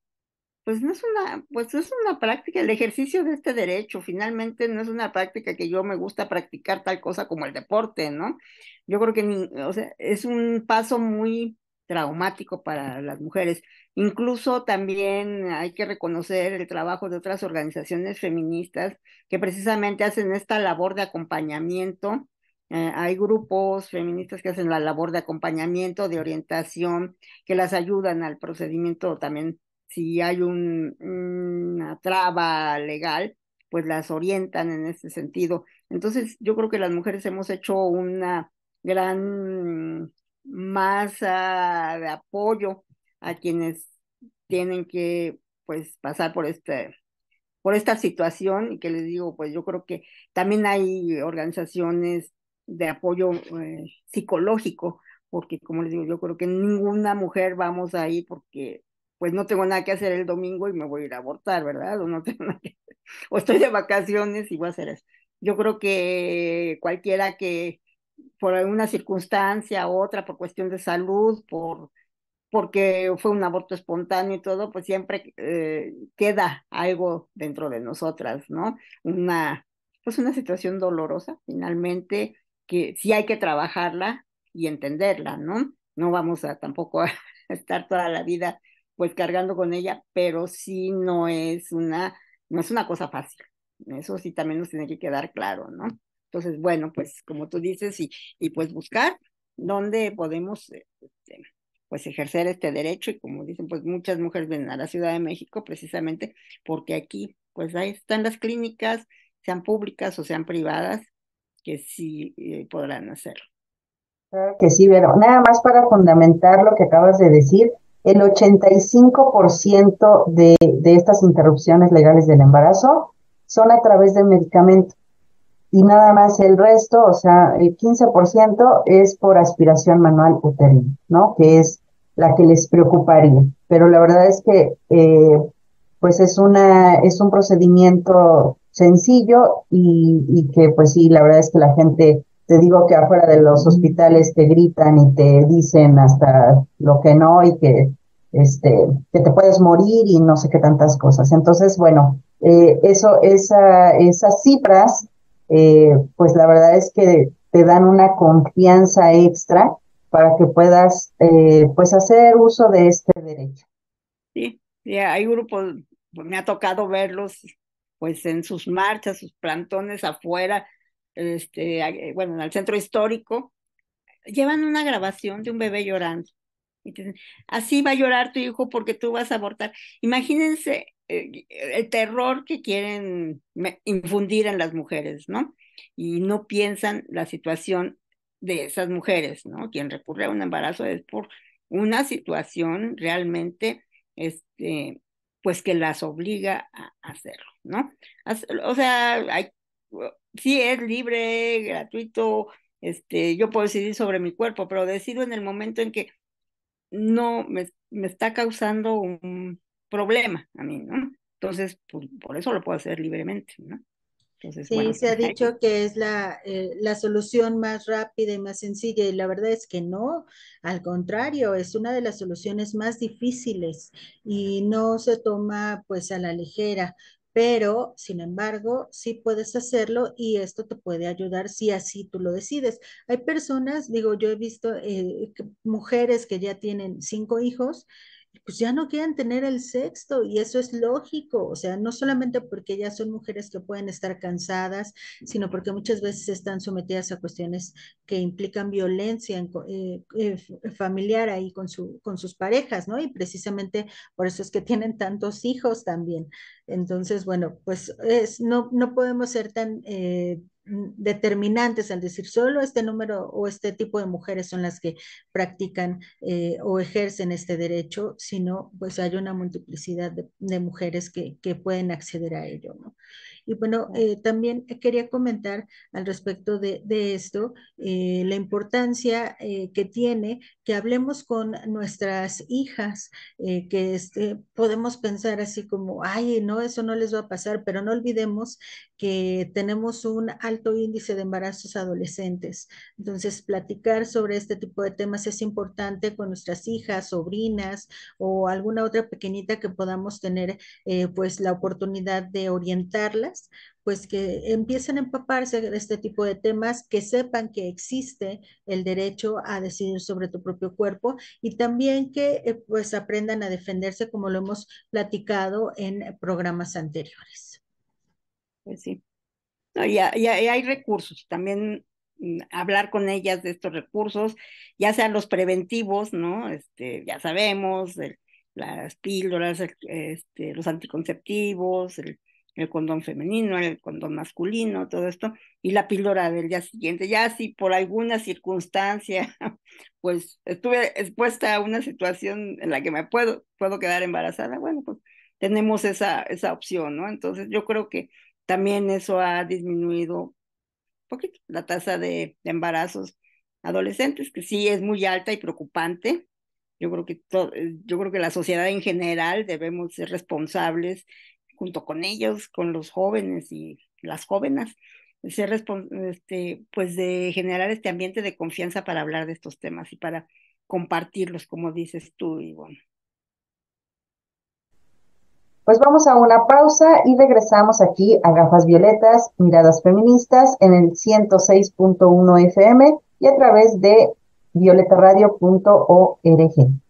S5: pues no es una, pues es una práctica, el ejercicio de este derecho, finalmente no es una práctica que yo me gusta practicar tal cosa como el deporte, ¿no? Yo creo que o sea, es un paso muy traumático para las mujeres. Incluso también hay que reconocer el trabajo de otras organizaciones feministas que precisamente hacen esta labor de acompañamiento. Eh, hay grupos feministas que hacen la labor de acompañamiento, de orientación, que las ayudan al procedimiento también si hay un, una traba legal, pues las orientan en ese sentido. Entonces, yo creo que las mujeres hemos hecho una gran masa de apoyo a quienes tienen que pues pasar por este por esta situación y que les digo, pues yo creo que también hay organizaciones de apoyo eh, psicológico, porque como les digo, yo creo que ninguna mujer vamos ahí porque pues no tengo nada que hacer el domingo y me voy a ir a abortar, ¿verdad? O no tengo nada o estoy de vacaciones y voy a hacer eso. Yo creo que cualquiera que por alguna circunstancia, otra, por cuestión de salud, por porque fue un aborto espontáneo y todo, pues siempre eh, queda algo dentro de nosotras, ¿no? Una, pues una situación dolorosa, finalmente, que sí hay que trabajarla y entenderla, ¿no? No vamos a tampoco a estar toda la vida pues cargando con ella, pero sí no es una, no es una cosa fácil. Eso sí también nos tiene que quedar claro, ¿no? Entonces, bueno, pues como tú dices, y, y pues buscar dónde podemos este, pues ejercer este derecho y como dicen, pues muchas mujeres vienen a la Ciudad de México precisamente porque aquí pues ahí están las clínicas, sean públicas o sean privadas, que sí eh, podrán hacerlo.
S3: Que sí, pero nada más para fundamentar lo que acabas de decir, el 85% de, de estas interrupciones legales del embarazo son a través del medicamento y nada más el resto, o sea, el 15% es por aspiración manual uterina, ¿no? Que es la que les preocuparía. Pero la verdad es que, eh, pues es una, es un procedimiento sencillo y, y, que, pues sí, la verdad es que la gente, te digo que afuera de los hospitales te gritan y te dicen hasta lo que no y que, este, que te puedes morir y no sé qué tantas cosas. Entonces, bueno, eh, eso, esa, esas cifras eh, pues la verdad es que te dan una confianza extra para que puedas eh, pues hacer uso de este derecho.
S5: Sí, hay grupos, pues, me ha tocado verlos pues en sus marchas, sus plantones afuera, este, bueno, en el centro histórico, llevan una grabación de un bebé llorando. Así va a llorar tu hijo porque tú vas a abortar. Imagínense eh, el terror que quieren infundir en las mujeres, ¿no? Y no piensan la situación de esas mujeres, ¿no? Quien recurre a un embarazo es por una situación realmente, este, pues que las obliga a hacerlo, ¿no? O sea, hay, sí es libre, gratuito, este, yo puedo decidir sobre mi cuerpo, pero decido en el momento en que no me, me está causando un problema a mí, ¿no? Entonces, por, eso lo puedo hacer libremente, ¿no?
S4: Entonces, sí, se ha dicho que es la, eh, la solución más rápida y más sencilla y la verdad es que no, al contrario, es una de las soluciones más difíciles y no se toma pues a la ligera, pero sin embargo sí puedes hacerlo y esto te puede ayudar si así tú lo decides. Hay personas, digo, yo he visto eh, mujeres que ya tienen cinco hijos pues ya no quieren tener el sexto y eso es lógico, o sea, no solamente porque ya son mujeres que pueden estar cansadas, sino porque muchas veces están sometidas a cuestiones que implican violencia eh, eh, familiar ahí con, su, con sus parejas, ¿no? Y precisamente por eso es que tienen tantos hijos también. Entonces, bueno, pues es, no, no podemos ser tan... Eh, determinantes al decir solo este número o este tipo de mujeres son las que practican eh, o ejercen este derecho, sino pues hay una multiplicidad de, mujeres que, pueden acceder a ello. Y bueno, eh, también quería comentar al respecto de, de esto, eh, la importancia eh, que tiene que hablemos con nuestras hijas, que este, podemos pensar así como, ay, no, eso no les va a pasar, pero no olvidemos que tenemos un alto índice de embarazos adolescentes. Entonces, platicar sobre este tipo de temas es importante con nuestras hijas, sobrinas o alguna otra pequeñita que podamos tener pues la oportunidad de orientarlas pues que empiecen a empaparse de este tipo de temas, que sepan que existe el derecho a decidir sobre tu propio cuerpo y también que eh, pues aprendan a defenderse como lo hemos platicado en programas anteriores.
S5: Pues sí. No, y, hay recursos, también mm, hablar con ellas de estos recursos, ya sean los preventivos, ¿no? Este, ya sabemos, las píldoras, este, los anticonceptivos, el, el condón femenino, el condón masculino, todo esto, y la píldora del día siguiente. Ya si por alguna circunstancia, pues estuve expuesta a una situación en la que me puedo, puedo quedar embarazada, bueno, pues tenemos esa, esa opción, ¿no? Entonces yo creo que también eso ha disminuido un poquito la tasa de, de embarazos adolescentes, que sí es muy alta y preocupante. Yo creo que yo creo que la sociedad en general debemos ser responsables junto con ellos, con los jóvenes y las jóvenes, ser este, pues de generar este ambiente de confianza para hablar de estos temas y para compartirlos, como dices tú, bueno.
S3: Pues vamos a una pausa y regresamos aquí a Gafas Violetas, Miradas Feministas en el 106.1 FM y a través de violetaradio.org.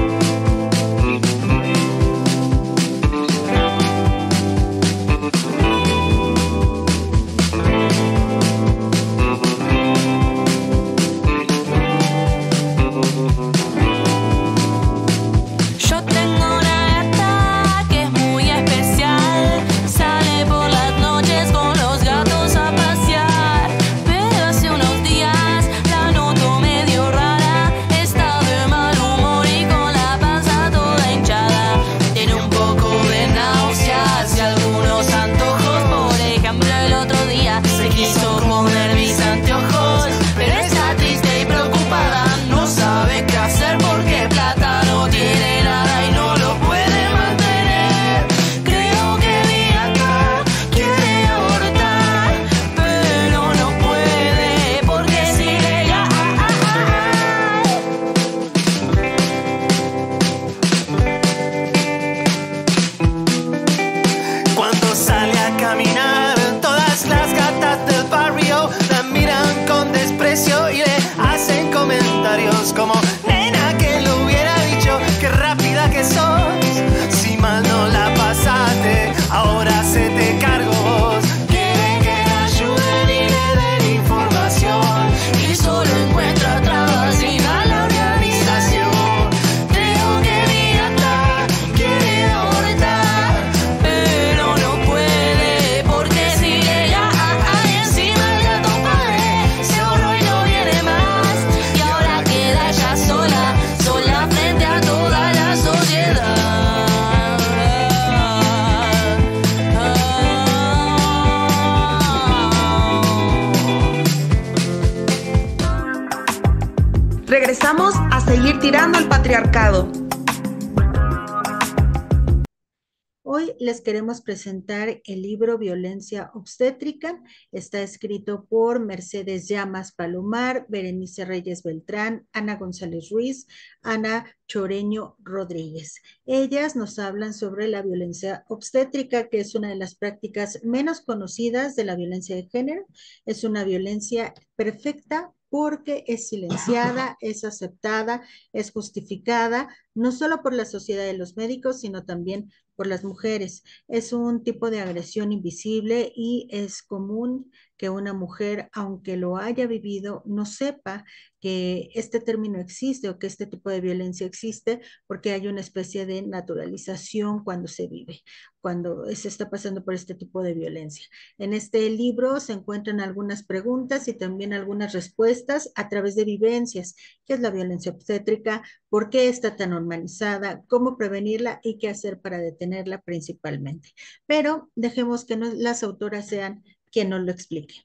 S4: Queremos presentar el libro Violencia Obstétrica. Está escrito por Mercedes Llamas Palomar, Berenice Reyes Beltrán, Ana González Ruiz, Ana Choreño Rodríguez. Ellas nos hablan sobre la violencia obstétrica, que es una de las prácticas menos conocidas de la violencia de género. Es una violencia perfecta porque es silenciada, es aceptada, es justificada, no solo por la sociedad de los médicos, sino también por las mujeres. Es un tipo de agresión invisible y es común que una mujer, aunque lo haya vivido, no sepa que este término existe o que este tipo de violencia existe, porque hay una especie de naturalización cuando se vive, cuando se está pasando por este tipo de violencia. En este libro se encuentran algunas preguntas y también algunas respuestas a través de vivencias. ¿Qué es la violencia obstétrica? ¿Por qué está tan normalizada? ¿Cómo prevenirla y qué hacer para detenerla principalmente? Pero dejemos que las autoras sean quien nos lo explique.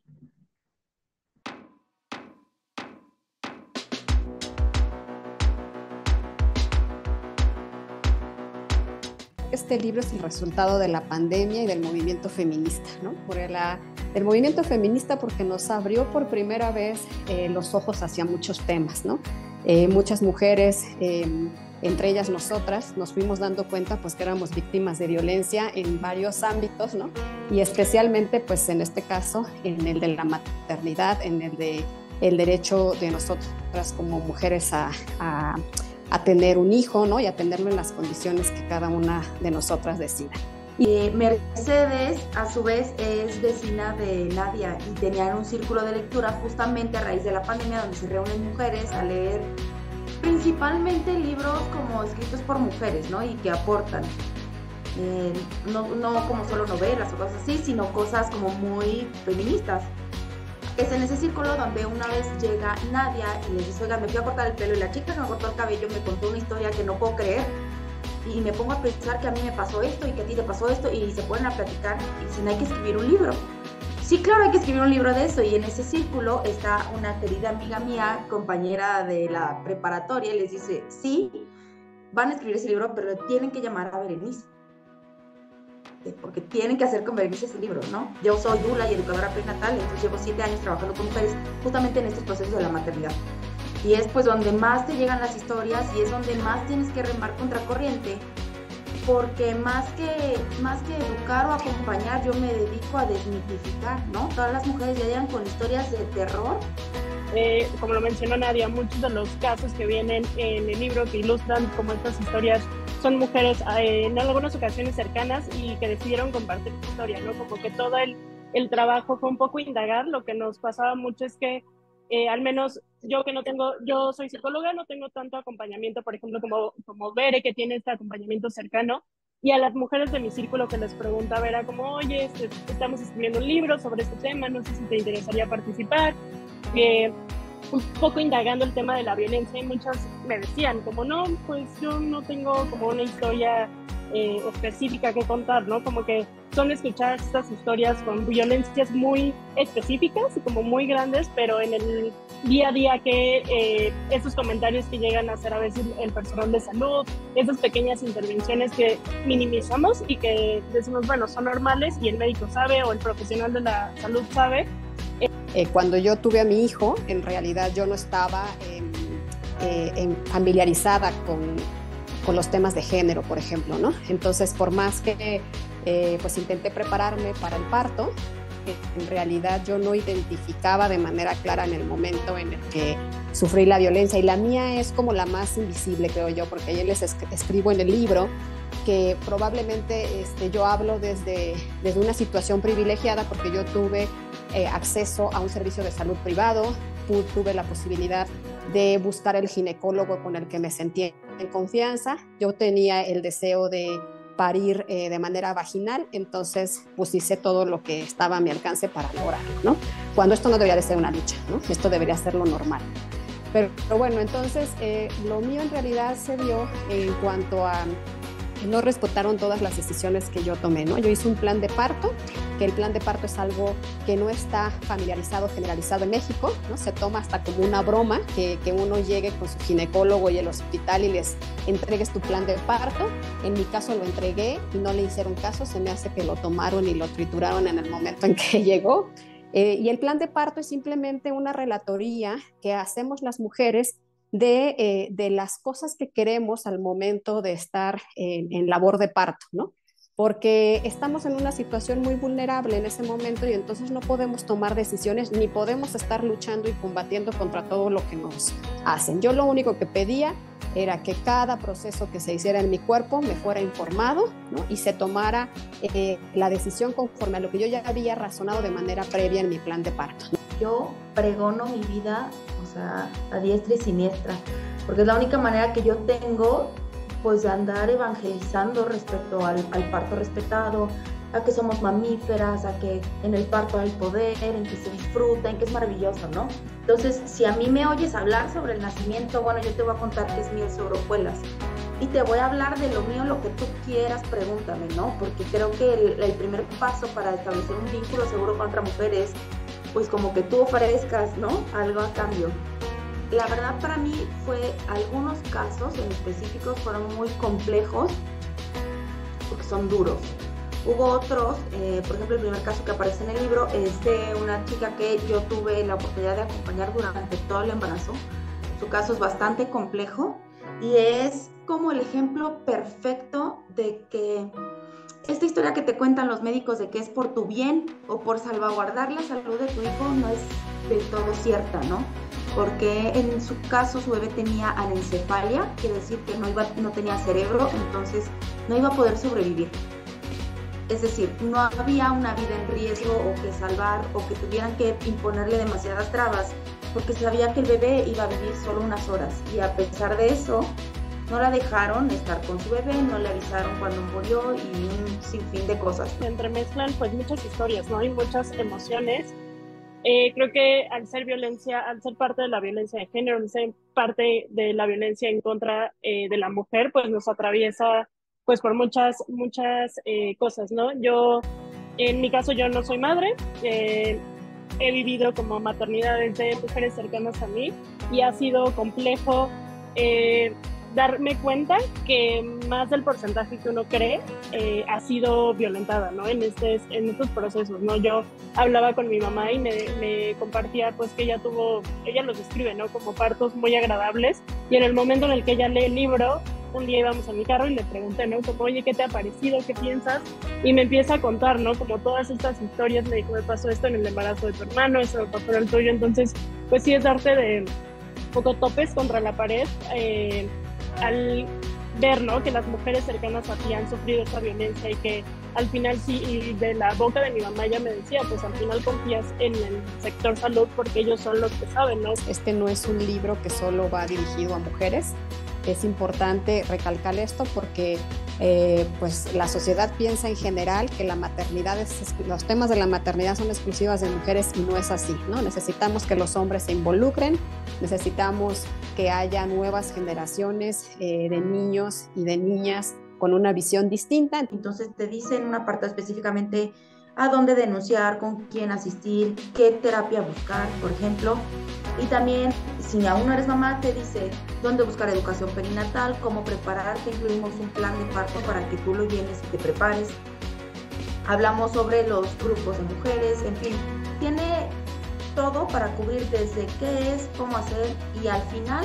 S9: Este libro es el resultado de la pandemia y del movimiento feminista, ¿no? Por la, del movimiento feminista porque nos abrió por primera vez eh, los ojos hacia muchos temas, ¿no? Eh, muchas mujeres em, entre ellas nosotras, nos fuimos dando cuenta pues que éramos víctimas de violencia en varios ámbitos, ¿no? Y especialmente pues en este caso, en el de la maternidad, en el de el derecho de nosotras como mujeres a, a, tener un hijo, ¿no? Y a tenerlo en las condiciones que cada una de nosotras decida.
S1: Y Mercedes, a su vez, es vecina de Nadia y tenían un círculo de lectura justamente a raíz de la pandemia donde se reúnen mujeres a leer principalmente libros como escritos por mujeres, ¿no? Y que aportan. Eh, no, no como solo novelas o cosas así, sino cosas como muy feministas. Es en ese círculo donde una vez llega Nadia y le dice, oiga, me fui a cortar el pelo y la chica que me cortó el cabello me contó una historia que no puedo creer y me pongo a pensar que a mí me pasó esto y que a ti te pasó esto y se ponen a platicar y dicen hay que escribir un libro. Sí, claro, hay que escribir un libro de eso y en ese círculo está una querida amiga mía, compañera de la preparatoria, y les dice, sí, van a escribir ese libro, pero tienen que llamar a Berenice. Porque tienen que hacer con Berenice ese libro, ¿no? Yo soy Dula y educadora prenatal, entonces llevo siete años trabajando con mujeres justamente en estos procesos de la maternidad y es pues donde más te llegan las historias y es donde más tienes que remar contracorriente porque más que, más que educar o acompañar, yo me dedico a desmitificar, ¿no? Todas las mujeres ya llegan con historias de terror.
S10: Eh, como lo mencionó Nadia, muchos de los casos que vienen en el libro que ilustran como estas historias son mujeres eh, en algunas ocasiones cercanas y que decidieron compartir su historia, ¿no? Como que todo el, el trabajo fue un poco indagar, lo que nos pasaba mucho es que eh, al menos yo que no tengo, yo soy psicóloga, no tengo tanto acompañamiento, por ejemplo, como, como Bere, que tiene este acompañamiento cercano, y a las mujeres de mi círculo que les preguntaba era como, oye, este, estamos escribiendo un libro sobre este tema, no sé si te interesaría participar. Eh, un poco indagando el tema de la violencia y muchas me decían como, no, pues yo no tengo como una historia eh, específica que contar, ¿no? Como que son escuchar estas historias con violencias muy específicas y como muy grandes, pero en el día a día que eh, esos comentarios que llegan a hacer a veces el personal de salud, esas pequeñas intervenciones que minimizamos y que decimos, bueno, son normales y el médico sabe o el profesional de la salud sabe.
S9: Eh, cuando yo tuve a mi hijo, en realidad yo no estaba eh, familiarizada con con los temas de género, por ejemplo, ¿no? Entonces, por más que eh, pues intenté prepararme para el parto, en realidad yo no identificaba de manera clara en el momento en el que sufrí la violencia y la mía es como la más invisible, creo yo, porque ayer les escribo en el libro que probablemente este, yo hablo desde, desde una situación privilegiada porque yo tuve eh, acceso a un servicio de salud privado, tuve la posibilidad de buscar el ginecólogo con el que me sentía en confianza. Yo tenía el deseo de parir eh, de manera vaginal, entonces pues hice todo lo que estaba a mi alcance para lograrlo, ¿no? Cuando esto no debería de ser una lucha, ¿no? Esto debería ser lo normal. Pero, bueno, entonces eh, lo mío en realidad se dio en cuanto a no respetaron todas las decisiones que yo tomé, ¿no? Yo hice un plan de parto, que el plan de parto es algo que no está familiarizado, generalizado en México, ¿no? Se toma hasta como una broma que, que uno llegue con su ginecólogo y el hospital y les entregues tu plan de parto. En mi caso lo entregué y no le hicieron caso, se me hace que lo tomaron y lo trituraron en el momento en que llegó. Eh, y el plan de parto es simplemente una relatoría que hacemos las mujeres eh, de, las cosas que queremos al momento de estar en, labor de parto, ¿no? Porque estamos en una situación muy vulnerable en ese momento y entonces no podemos tomar decisiones ni podemos estar luchando y combatiendo contra todo lo que nos hacen. Yo lo único que pedía era que cada proceso que se hiciera en mi cuerpo me fuera informado y se tomara eh, la decisión conforme a lo que yo ya había razonado de manera previa en mi plan de parto.
S1: Yo pregono mi vida a diestra y siniestra, porque es la única manera que yo tengo pues de andar evangelizando respecto al, parto respetado, a que somos mamíferas, a que en el parto hay poder, en que se disfruta, en que es maravilloso, ¿no? Entonces, si a mí me oyes hablar sobre el nacimiento, bueno, yo te voy a contar que es miel sobre hojuelas. Y te voy a hablar de lo mío, lo que tú quieras, pregúntame, ¿no? Porque creo que el, el primer paso para establecer un vínculo seguro con otra mujer es pues como que tú ofrezcas, ¿no? Algo a cambio. La verdad para mí fue, algunos casos en específicos fueron muy complejos porque son duros. Hubo otros, eh, por ejemplo el primer caso que aparece en el libro es de una chica que yo tuve la oportunidad de acompañar durante todo el embarazo. Su caso es bastante complejo y es como el ejemplo perfecto de que esta historia que te cuentan los médicos de que es por tu bien o por salvaguardar la salud de tu hijo no es del todo cierta, ¿no? Porque en su caso su bebé tenía anencefalia, quiere decir que no, iba, no tenía cerebro, entonces no iba a poder sobrevivir. Es decir, no había una vida en riesgo o que salvar o que tuvieran que imponerle demasiadas trabas, porque sabía que el bebé iba a vivir solo unas horas. Y a pesar de eso, no la dejaron estar con su bebé, no le avisaron cuando murió y un sinfín de cosas.
S10: Se entremezclan pues muchas historias, ¿no? Y muchas emociones. Eh, creo que al ser violencia, al ser parte de la violencia de género, al ser parte de la violencia en contra eh, de la mujer, pues nos atraviesa pues por muchas, muchas eh, cosas, ¿no? Yo, en mi caso, yo no soy madre, he vivido como maternidades de mujeres cercanas a mí y ha sido complejo darme cuenta que más del porcentaje que uno cree eh, ha sido violentada, ¿no? En, este, en estos procesos, ¿no? Yo hablaba con mi mamá y me, me, compartía, pues, que ella tuvo, ella los describe, ¿no? Como partos muy agradables. Y en el momento en el que ella lee el libro, un día íbamos a mi carro y le pregunté, ¿no? Como, oye, ¿qué te ha parecido? ¿Qué piensas? Y me empieza a contar, ¿no? Como todas estas historias, me dijo, me pasó esto en el embarazo de tu hermano, eso me pasó en el tuyo. Entonces, pues sí es darte de poco topes contra la pared. Eh, al ver ¿no? que las mujeres cercanas a ti han sufrido esta violencia y que al final sí, y de la boca de mi mamá ella me decía, pues al final confías en el sector salud porque ellos son los que saben, ¿no?
S9: Este no es un libro que solo va dirigido a mujeres, es importante recalcar esto porque eh, pues la sociedad piensa en general que la maternidad es, los temas de la maternidad son exclusivas de mujeres y no es así, ¿no? Necesitamos que los hombres se involucren, necesitamos que haya nuevas generaciones eh, de niños y de niñas con una visión distinta.
S1: Entonces te dicen una parte específicamente a dónde denunciar, con quién asistir, qué terapia buscar, por ejemplo. Y también, si aún no eres mamá, te dice dónde buscar educación perinatal, cómo prepararte, incluimos un plan de parto para que tú lo llenes y te prepares. Hablamos sobre los grupos de mujeres, en fin, tiene todo para cubrir desde qué es, cómo hacer y al final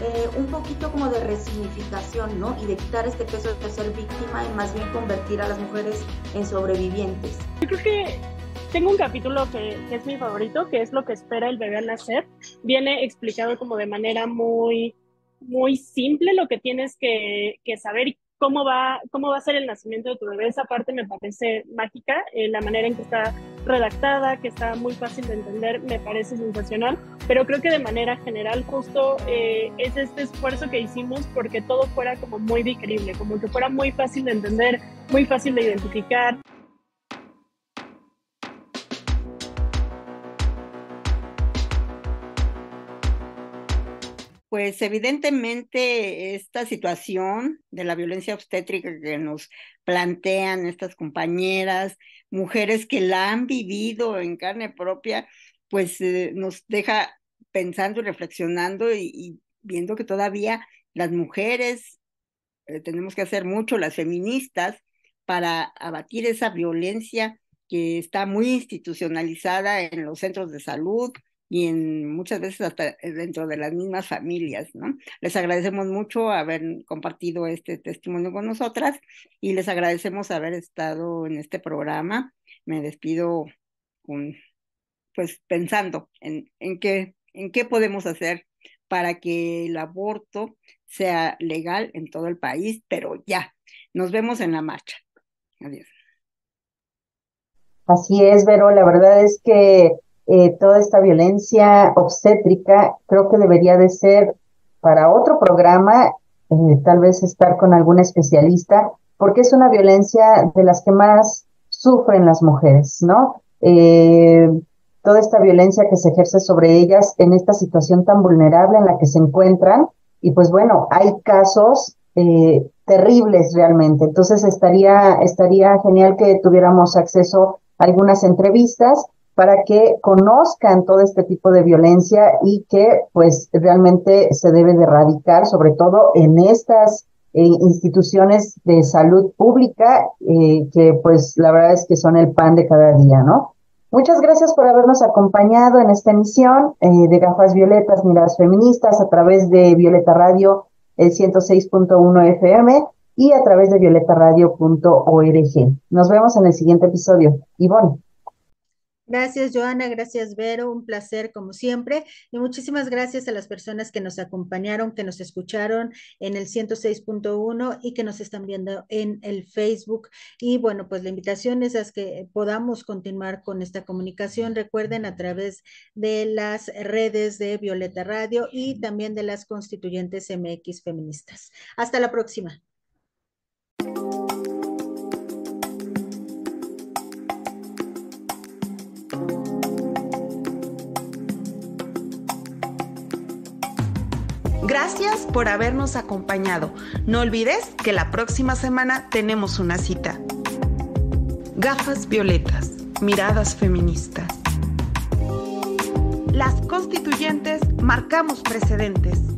S1: eh, un poquito como de resignificación, ¿no? Y de quitar este peso de ser víctima y más bien convertir a las mujeres en sobrevivientes.
S10: Yo creo que tengo un capítulo que, es mi favorito, que es lo que espera el bebé al nacer. Viene explicado como de manera muy, muy simple lo que tienes que, que saber y cómo va, cómo va a ser el nacimiento de tu bebé. Esa parte me parece mágica, eh, la manera en que está redactada, que está muy fácil de entender, me parece sensacional, pero creo que de manera general justo eh, es este esfuerzo que hicimos porque todo fuera como muy digerible, como que fuera muy fácil de entender, muy fácil de identificar.
S5: Pues evidentemente esta situación de la violencia obstétrica que nos plantean estas compañeras, mujeres que la han vivido en carne propia, pues eh, nos deja pensando y reflexionando y, viendo que todavía las mujeres eh, tenemos que hacer mucho, las feministas, para abatir esa violencia que está muy institucionalizada en los centros de salud, y en muchas veces hasta dentro de las mismas familias, ¿no? Les agradecemos mucho haber compartido este testimonio con nosotras y les agradecemos haber estado en este programa. Me despido con, pues pensando en, en qué, en qué podemos hacer para que el aborto sea legal en todo el país, pero ya, nos vemos en la marcha. Adiós.
S3: Así es, Vero, la verdad es que eh, toda esta violencia obstétrica, creo que debería de ser para otro programa, eh, tal vez estar con algún especialista, porque es una violencia de las que más sufren las mujeres, ¿no? Eh, toda esta violencia que se ejerce sobre ellas en esta situación tan vulnerable en la que se encuentran. Y pues bueno, hay casos terribles realmente. Entonces estaría, estaría genial que tuviéramos acceso a algunas entrevistas para que conozcan todo este tipo de violencia y que pues realmente se debe de erradicar, sobre todo en estas eh, instituciones de salud pública, eh, que pues la verdad es que son el pan de cada día, ¿no? Muchas gracias por habernos acompañado en esta emisión eh, de Gafas Violetas, Miradas Feministas a través de Violeta Radio el 106.1 FM y a través de violetaradio.org. Nos vemos en el siguiente episodio. Ivonne.
S4: Gracias, Joana. Gracias, Vero. Un placer, como siempre. Y muchísimas gracias a las personas que nos acompañaron, que nos escucharon en el 106.1 y que nos están viendo en el Facebook. Y bueno, pues la invitación es a que podamos continuar con esta comunicación. Recuerden a través de las redes de Violeta Radio y también de las constituyentes MX feministas. Hasta la próxima.
S11: Gracias por habernos acompañado. No olvides que la próxima semana tenemos una cita. Gafas violetas, miradas feministas. Las constituyentes marcamos precedentes.